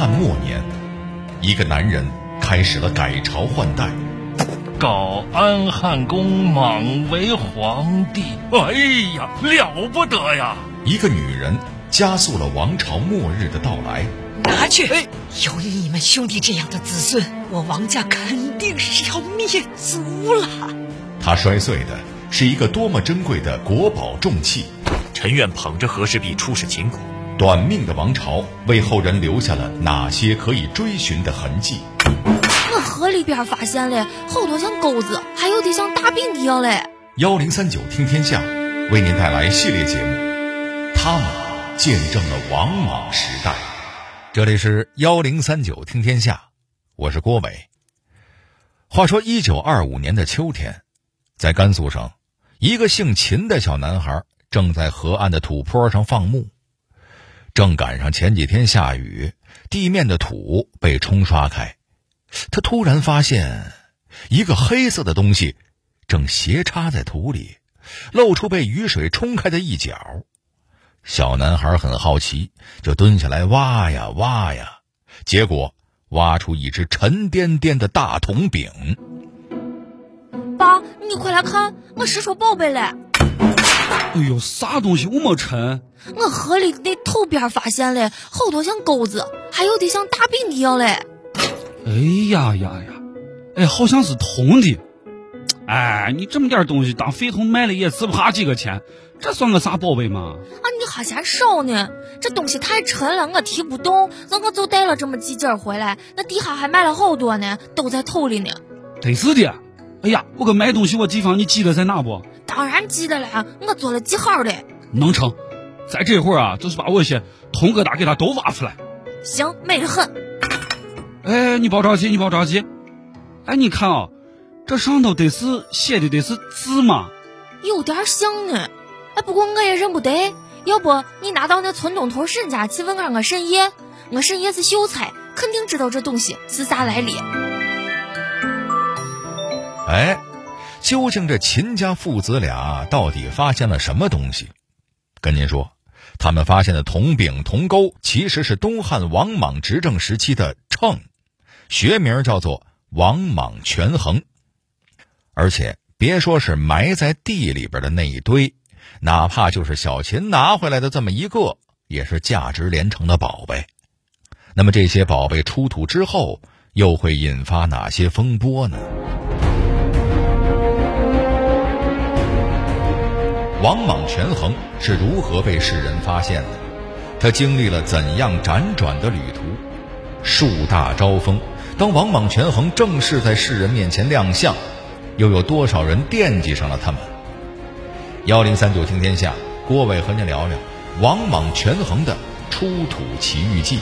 汉末年，一个男人开始了改朝换代。搞安汉公莽为皇帝。哎呀，了不得呀！一个女人加速了王朝末日的到来。拿去！有你们兄弟这样的子孙，我王家肯定是要灭族了。他摔碎的是一个多么珍贵的国宝重器。陈愿捧着和氏璧出使秦国。短命的王朝为后人留下了哪些可以追寻的痕迹？我河里边发现了好多像钩子，还有的像大饼一样嘞。幺零三九听天下为您带来系列节目，他们见证了王莽时代。这里是幺零三九听天下，我是郭伟。话说一九二五年的秋天，在甘肃省，一个姓秦的小男孩正在河岸的土坡上放牧，正赶上前几天下雨，地面的土被冲刷开。他突然发现，一个黑色的东西正斜插在土里，露出被雨水冲开的一角。小男孩很好奇，就蹲下来挖呀挖呀，结果挖出一只沉甸甸的大铜饼。爸，你快来看，我拾出宝贝了！哎呦，啥东西？那么沉。我河里那土边发现了好多像钩子，还有的像大饼一样嘞。哎呀呀呀！哎，好像是铜的。哎，你这么点东西当废铜卖了也值不下几个钱，这算个啥宝贝嘛？啊，你还嫌少呢？这东西太沉了，我提不动，那我就带了这么几件回来。那底下还买了好多呢，都在土里呢。真是的。哎呀，我个买东西我地方你记得在哪不？当然记得了，我做了记号的。能成，在这会儿啊，就是把我些铜疙瘩给它都挖出来。行，美得很。哎，你别着急，你别着急。哎，你看啊，这上头得是写的得是字吗？有点像呢。哎，不过我也认不得。要不你拿到那村东头沈家去问看我沈爷，我沈爷是秀才，肯定知道这东西是啥来历。哎，究竟这秦家父子俩到底发现了什么东西？跟您说，他们发现的铜柄、铜钩，其实是东汉王莽执政时期的秤，学名叫做王莽权衡。而且别说是埋在地里边的那一堆，哪怕就是小秦拿回来的这么一个，也是价值连城的宝贝。那么这些宝贝出土之后，又会引发哪些风波呢？王莽权衡是如何被世人发现的？他经历了怎样辗转的旅途？树大招风，当王莽权衡正式在世人面前亮相，又有多少人惦记上了他们？幺零三九听天下，郭伟和您聊聊王莽权衡的出土奇遇记。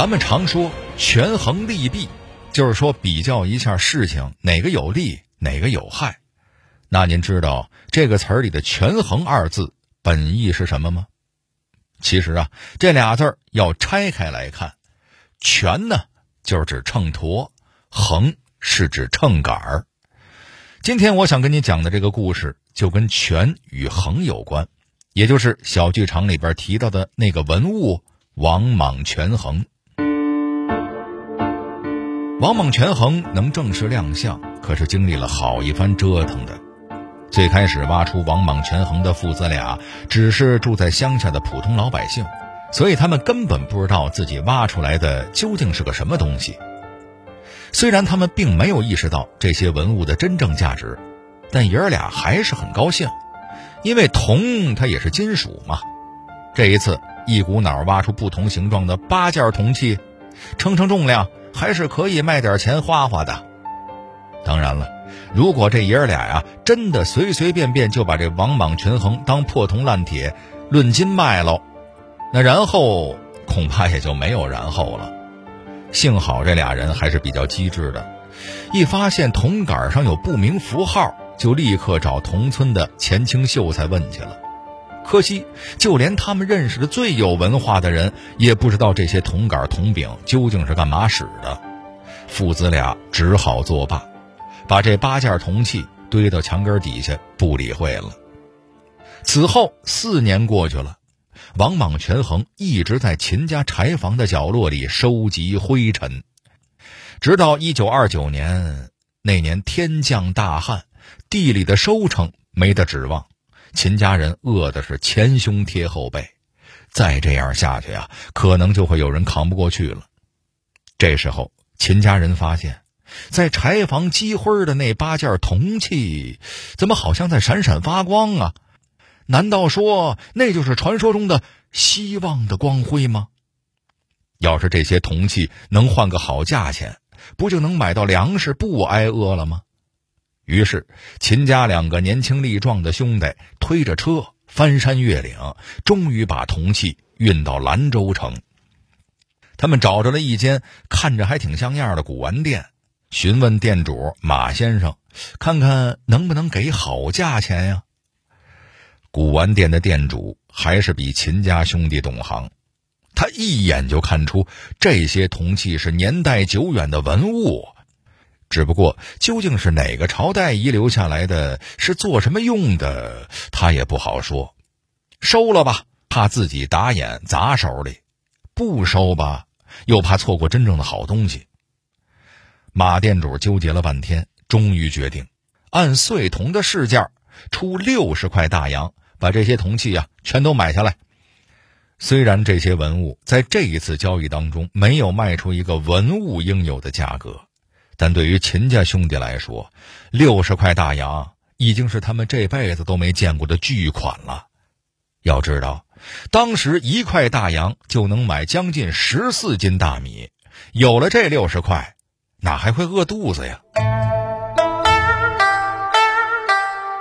咱们常说权衡利弊，就是说比较一下事情哪个有利，哪个有害。那您知道这个词儿里的“权衡”二字本意是什么吗？其实啊，这俩字儿要拆开来看，“权”呢就是指秤砣，“衡”是指秤杆儿。今天我想跟你讲的这个故事，就跟“权”与“衡”有关，也就是小剧场里边提到的那个文物——王莽权衡。王莽权衡能正式亮相，可是经历了好一番折腾的。最开始挖出王莽权衡的父子俩，只是住在乡下的普通老百姓，所以他们根本不知道自己挖出来的究竟是个什么东西。虽然他们并没有意识到这些文物的真正价值，但爷儿俩还是很高兴，因为铜它也是金属嘛。这一次，一股脑挖出不同形状的八件铜器，称称重量。还是可以卖点钱花花的。当然了，如果这爷儿俩呀真的随随便便就把这王莽权衡当破铜烂铁论斤卖喽，那然后恐怕也就没有然后了。幸好这俩人还是比较机智的，一发现铜杆上有不明符号，就立刻找同村的前清秀才问去了。可惜，就连他们认识的最有文化的人，也不知道这些铜杆铜柄究竟是干嘛使的。父子俩只好作罢，把这八件铜器堆到墙根底下不理会了。此后四年过去了，王莽权衡一直在秦家柴房的角落里收集灰尘，直到一九二九年那年天降大旱，地里的收成没得指望，秦家人饿的是前胸贴后背。再这样下去啊，可能就会有人扛不过去了。这时候，秦家人发现，在柴房积灰的那八件铜器，怎么好像在闪闪发光啊？难道说那就是传说中的希望的光辉吗？要是这些铜器能换个好价钱，不就能买到粮食，不挨饿了吗？于是，秦家两个年轻力壮的兄弟推着车。翻山越岭，终于把铜器运到兰州城。他们找着了一间看着还挺像样的古玩店，询问店主马先生，看看能不能给好价钱呀。古玩店的店主还是比秦家兄弟懂行，他一眼就看出这些铜器是年代久远的文物。只不过，究竟是哪个朝代遗留下来的，是做什么用的，他也不好说。收了吧，怕自己打眼砸手里；不收吧，又怕错过真正的好东西。马店主纠结了半天，终于决定按碎铜的市价出六十块大洋，把这些铜器呀全都买下来。虽然这些文物在这一次交易当中没有卖出一个文物应有的价格。但对于秦家兄弟来说，六十块大洋已经是他们这辈子都没见过的巨款了。要知道，当时一块大洋就能买将近十四斤大米，有了这六十块，哪还会饿肚子呀？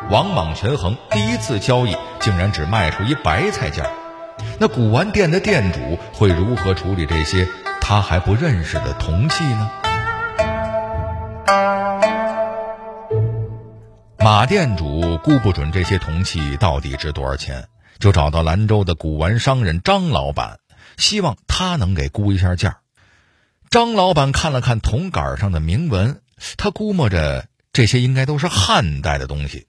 王莽权衡第一次交易竟然只卖出一白菜价，那古玩店的店主会如何处理这些他还不认识的铜器呢？马店主估不准这些铜器到底值多少钱，就找到兰州的古玩商人张老板，希望他能给估一下价。张老板看了看铜杆上的铭文，他估摸着这些应该都是汉代的东西，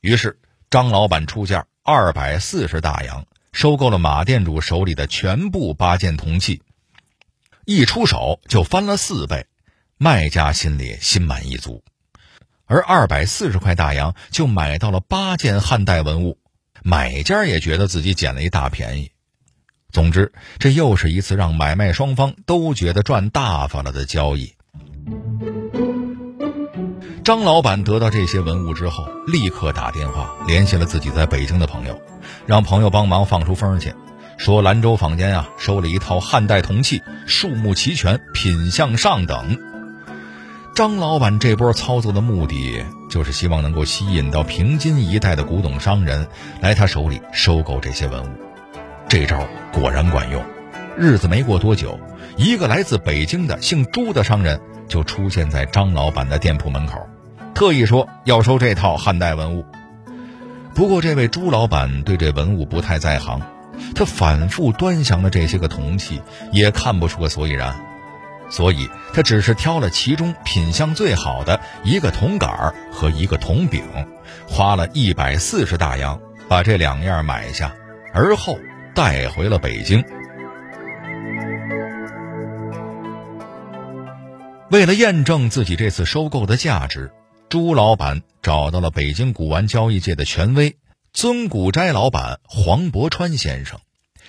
于是张老板出价二百四十大洋，收购了马店主手里的全部八件铜器，一出手就翻了四倍，卖家心里心满意足。而二百四十块大洋就买到了八件汉代文物，买家也觉得自己捡了一大便宜。总之，这又是一次让买卖双方都觉得赚大发了的交易。张老板得到这些文物之后，立刻打电话联系了自己在北京的朋友，让朋友帮忙放出风去，说兰州坊间啊收了一套汉代铜器，数目齐全，品相上等。张老板这波操作的目的，就是希望能够吸引到平津一带的古董商人来他手里收购这些文物。这招果然管用，日子没过多久，一个来自北京的姓朱的商人就出现在张老板的店铺门口，特意说要收这套汉代文物。不过，这位朱老板对这文物不太在行，他反复端详了这些个铜器，也看不出个所以然。所以他只是挑了其中品相最好的一个铜杆和一个铜柄，花了一百四十大洋把这两样买下，而后带回了北京。为了验证自己这次收购的价值，朱老板找到了北京古玩交易界的权威尊古斋老板黄伯川先生，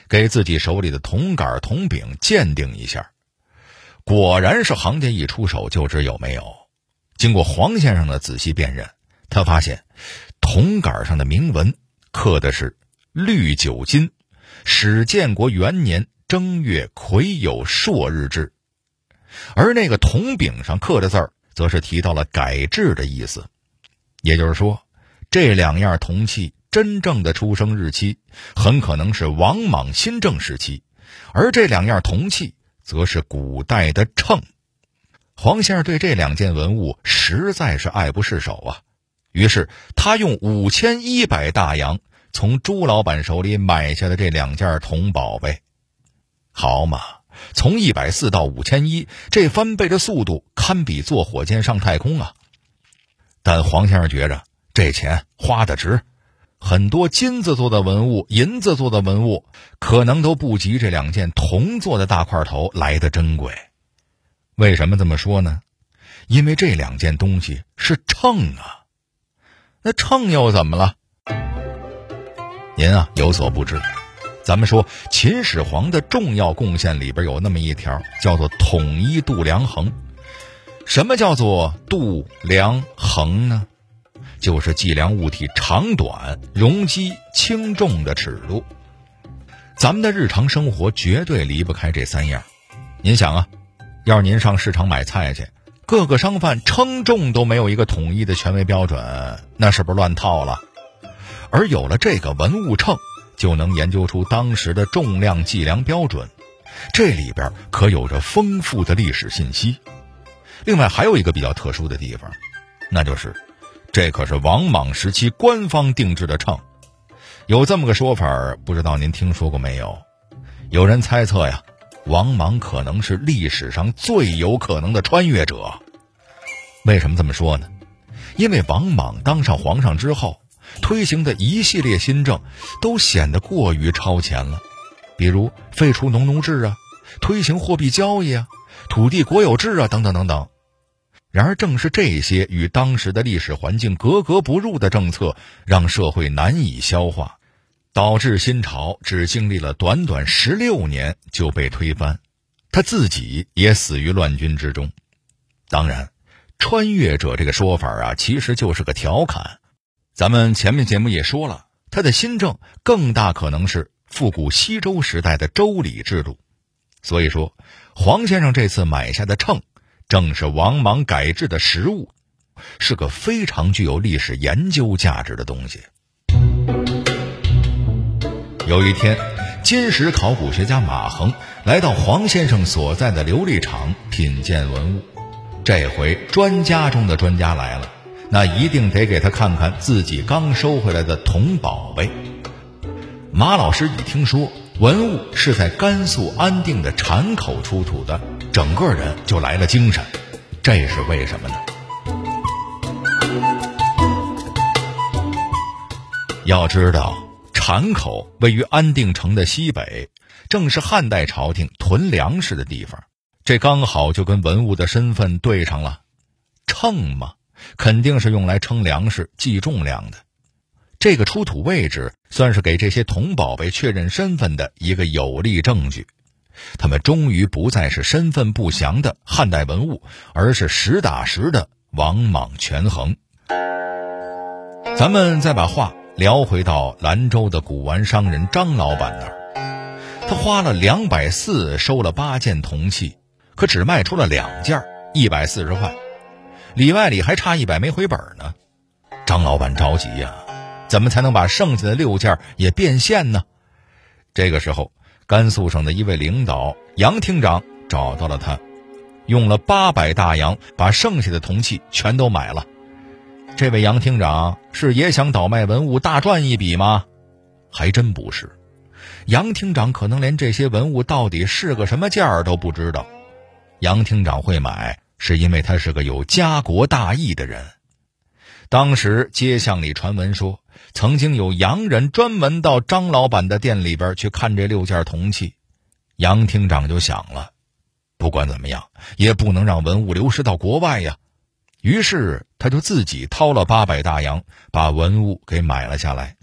给自己手里的铜杆铜柄鉴定一下。果然是行家一出手就知有没有。经过黄先生的仔细辨认，他发现铜杆上的铭文刻的是“绿九金，始建国元年正月癸酉朔日制”，而那个铜柄上刻的字儿，则是提到了改制的意思。也就是说，这两样铜器真正的出生日期很可能是王莽新政时期，而这两样铜器。则是古代的秤，黄先生对这两件文物实在是爱不释手啊，于是他用五千一百大洋从朱老板手里买下的这两件铜宝贝，好嘛，从一百四到五千一，这翻倍的速度堪比坐火箭上太空啊！但黄先生觉着这钱花的值。很多金子做的文物、银子做的文物，可能都不及这两件铜做的大块头来的珍贵。为什么这么说呢？因为这两件东西是秤啊。那秤又怎么了？您啊有所不知，咱们说秦始皇的重要贡献里边有那么一条，叫做统一度量衡。什么叫做度量衡呢？就是计量物体长短、容积、轻重的尺度。咱们的日常生活绝对离不开这三样。您想啊，要是您上市场买菜去，各个商贩称重都没有一个统一的权威标准，那是不是乱套了？而有了这个文物秤，就能研究出当时的重量计量标准。这里边可有着丰富的历史信息。另外还有一个比较特殊的地方，那就是。这可是王莽时期官方定制的秤，有这么个说法，不知道您听说过没有？有人猜测呀，王莽可能是历史上最有可能的穿越者。为什么这么说呢？因为王莽当上皇上之后，推行的一系列新政都显得过于超前了，比如废除农奴制啊，推行货币交易啊，土地国有制啊，等等等等。然而，正是这些与当时的历史环境格格不入的政策，让社会难以消化，导致新朝只经历了短短十六年就被推翻，他自己也死于乱军之中。当然，穿越者这个说法啊，其实就是个调侃。咱们前面节目也说了，他的新政更大可能是复古西周时代的周礼制度。所以说，黄先生这次买下的秤。正是王莽改制的实物，是个非常具有历史研究价值的东西。有一天，金石考古学家马衡来到黄先生所在的琉璃厂品鉴文物，这回专家中的专家来了，那一定得给他看看自己刚收回来的铜宝贝。马老师一听说文物是在甘肃安定的禅口出土的。整个人就来了精神，这是为什么呢？要知道，禅口位于安定城的西北，正是汉代朝廷囤粮食的地方。这刚好就跟文物的身份对上了。秤嘛，肯定是用来称粮食、计重量的。这个出土位置，算是给这些铜宝贝确认身份的一个有力证据。他们终于不再是身份不详的汉代文物，而是实打实的王莽权衡。咱们再把话聊回到兰州的古玩商人张老板那儿，他花了两百四收了八件铜器，可只卖出了两件，一百四十块，里外里还差一百没回本呢。张老板着急呀，怎么才能把剩下的六件也变现呢？这个时候。甘肃省的一位领导杨厅长找到了他，用了八百大洋把剩下的铜器全都买了。这位杨厅长是也想倒卖文物大赚一笔吗？还真不是，杨厅长可能连这些文物到底是个什么价儿都不知道。杨厅长会买，是因为他是个有家国大义的人。当时街巷里传闻说。曾经有洋人专门到张老板的店里边去看这六件铜器，杨厅长就想了，不管怎么样，也不能让文物流失到国外呀。于是他就自己掏了八百大洋，把文物给买了下来。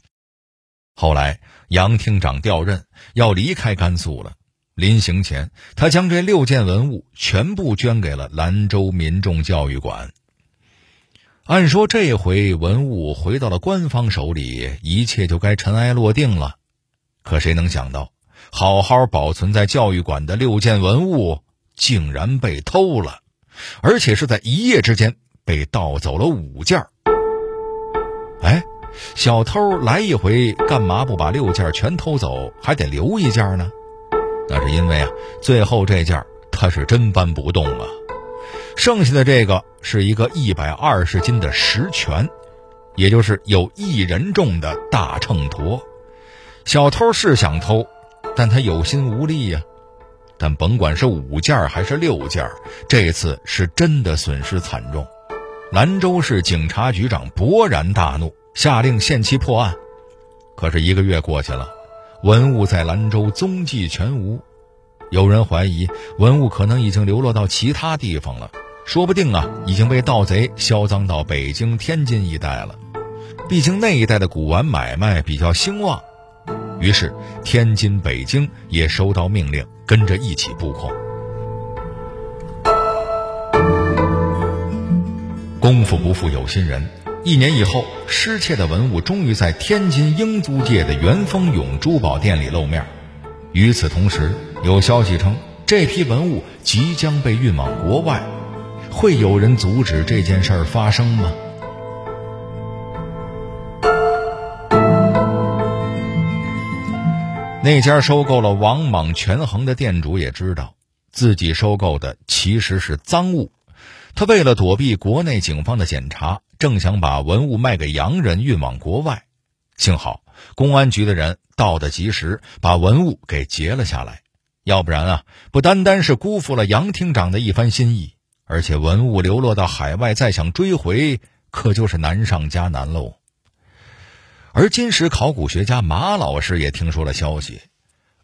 后来杨厅长调任，要离开甘肃了。临行前，他将这六件文物全部捐给了兰州民众教育馆。按说这回文物回到了官方手里，一切就该尘埃落定了。可谁能想到，好好保存在教育馆的六件文物竟然被偷了，而且是在一夜之间被盗走了五件。哎，小偷来一回，干嘛不把六件全偷走，还得留一件呢？那是因为啊，最后这件他是真搬不动啊。剩下的这个是一个一百二十斤的石泉，也就是有一人重的大秤砣。小偷是想偷，但他有心无力呀。但甭管是五件还是六件，这次是真的损失惨重。兰州市警察局长勃然大怒，下令限期破案。可是一个月过去了，文物在兰州踪迹全无。有人怀疑文物可能已经流落到其他地方了，说不定啊，已经被盗贼销赃到北京、天津一带了。毕竟那一带的古玩买卖比较兴旺，于是天津、北京也收到命令，跟着一起布控。功夫不负有心人，一年以后，失窃的文物终于在天津英租界的元丰永珠宝店里露面。与此同时，有消息称这批文物即将被运往国外，会有人阻止这件事儿发生吗？那家收购了王莽权衡的店主也知道，自己收购的其实是赃物。他为了躲避国内警方的检查，正想把文物卖给洋人运往国外。幸好公安局的人到得及时，把文物给截了下来。要不然啊，不单单是辜负了杨厅长的一番心意，而且文物流落到海外，再想追回，可就是难上加难喽。而金石考古学家马老师也听说了消息，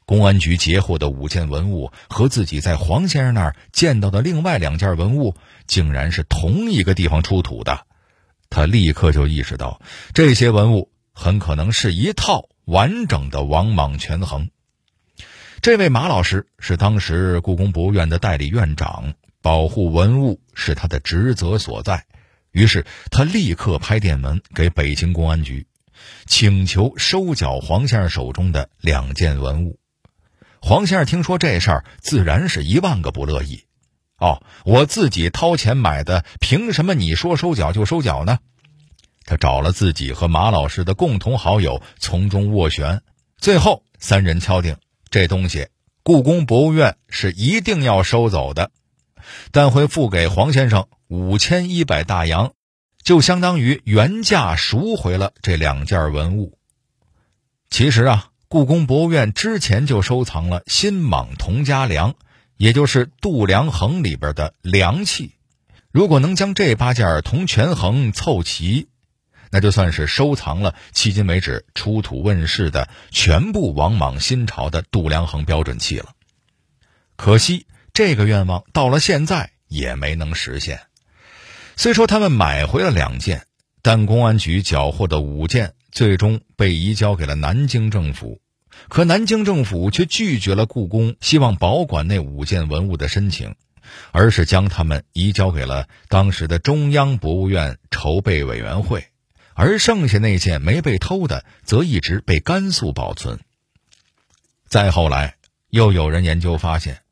公安局截获的五件文物和自己在黄先生那儿见到的另外两件文物，竟然是同一个地方出土的。他立刻就意识到，这些文物很可能是一套完整的王莽权衡。这位马老师是当时故宫博物院的代理院长，保护文物是他的职责所在。于是他立刻拍电文给北京公安局。请求收缴黄先生手中的两件文物。黄先生听说这事儿，自然是一万个不乐意。哦，我自己掏钱买的，凭什么你说收缴就收缴呢？他找了自己和马老师的共同好友从中斡旋，最后三人敲定，这东西故宫博物院是一定要收走的，但会付给黄先生五千一百大洋。就相当于原价赎回了这两件文物。其实啊，故宫博物院之前就收藏了新莽铜家梁，也就是度量衡里边的梁器。如果能将这八件铜权衡凑齐，那就算是收藏了迄今为止出土问世的全部王莽新朝的度量衡标准器了。可惜这个愿望到了现在也没能实现。虽说他们买回了两件，但公安局缴获的五件最终被移交给了南京政府，可南京政府却拒绝了故宫希望保管那五件文物的申请，而是将他们移交给了当时的中央博物院筹备委员会，而剩下那件没被偷的，则一直被甘肃保存。再后来，又有人研究发现，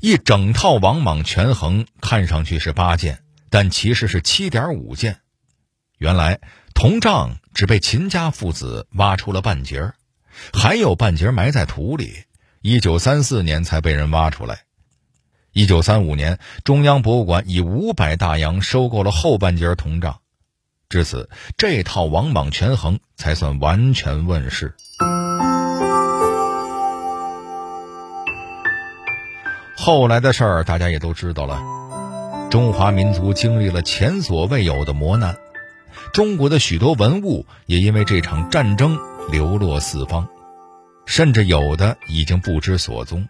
一整套王莽权衡看上去是八件。但其实是七点五件，原来铜杖只被秦家父子挖出了半截，还有半截埋在土里，一九三四年才被人挖出来。一九三五年，中央博物馆以五百大洋收购了后半截铜杖，至此这套王莽权衡才算完全问世。后来的事儿大家也都知道了。中华民族经历了前所未有的磨难，中国的许多文物也因为这场战争流落四方，甚至有的已经不知所踪。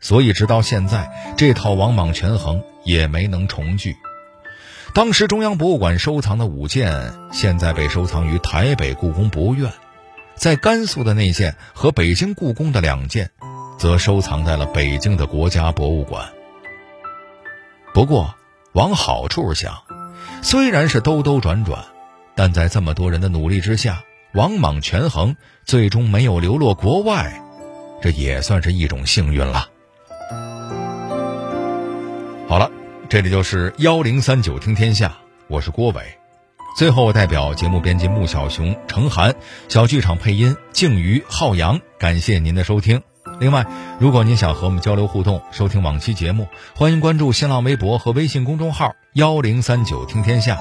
所以，直到现在，这套王莽权衡也没能重聚。当时中央博物馆收藏的五件，现在被收藏于台北故宫博物院；在甘肃的那件和北京故宫的两件，则收藏在了北京的国家博物馆。不过，往好处想，虽然是兜兜转转，但在这么多人的努力之下，王莽权衡最终没有流落国外，这也算是一种幸运了。好了，这里就是幺零三九听天下，我是郭伟。最后，代表节目编辑穆小熊、程涵，小剧场配音静瑜、浩洋，感谢您的收听。另外，如果您想和我们交流互动、收听往期节目，欢迎关注新浪微博和微信公众号“幺零三九听天下”。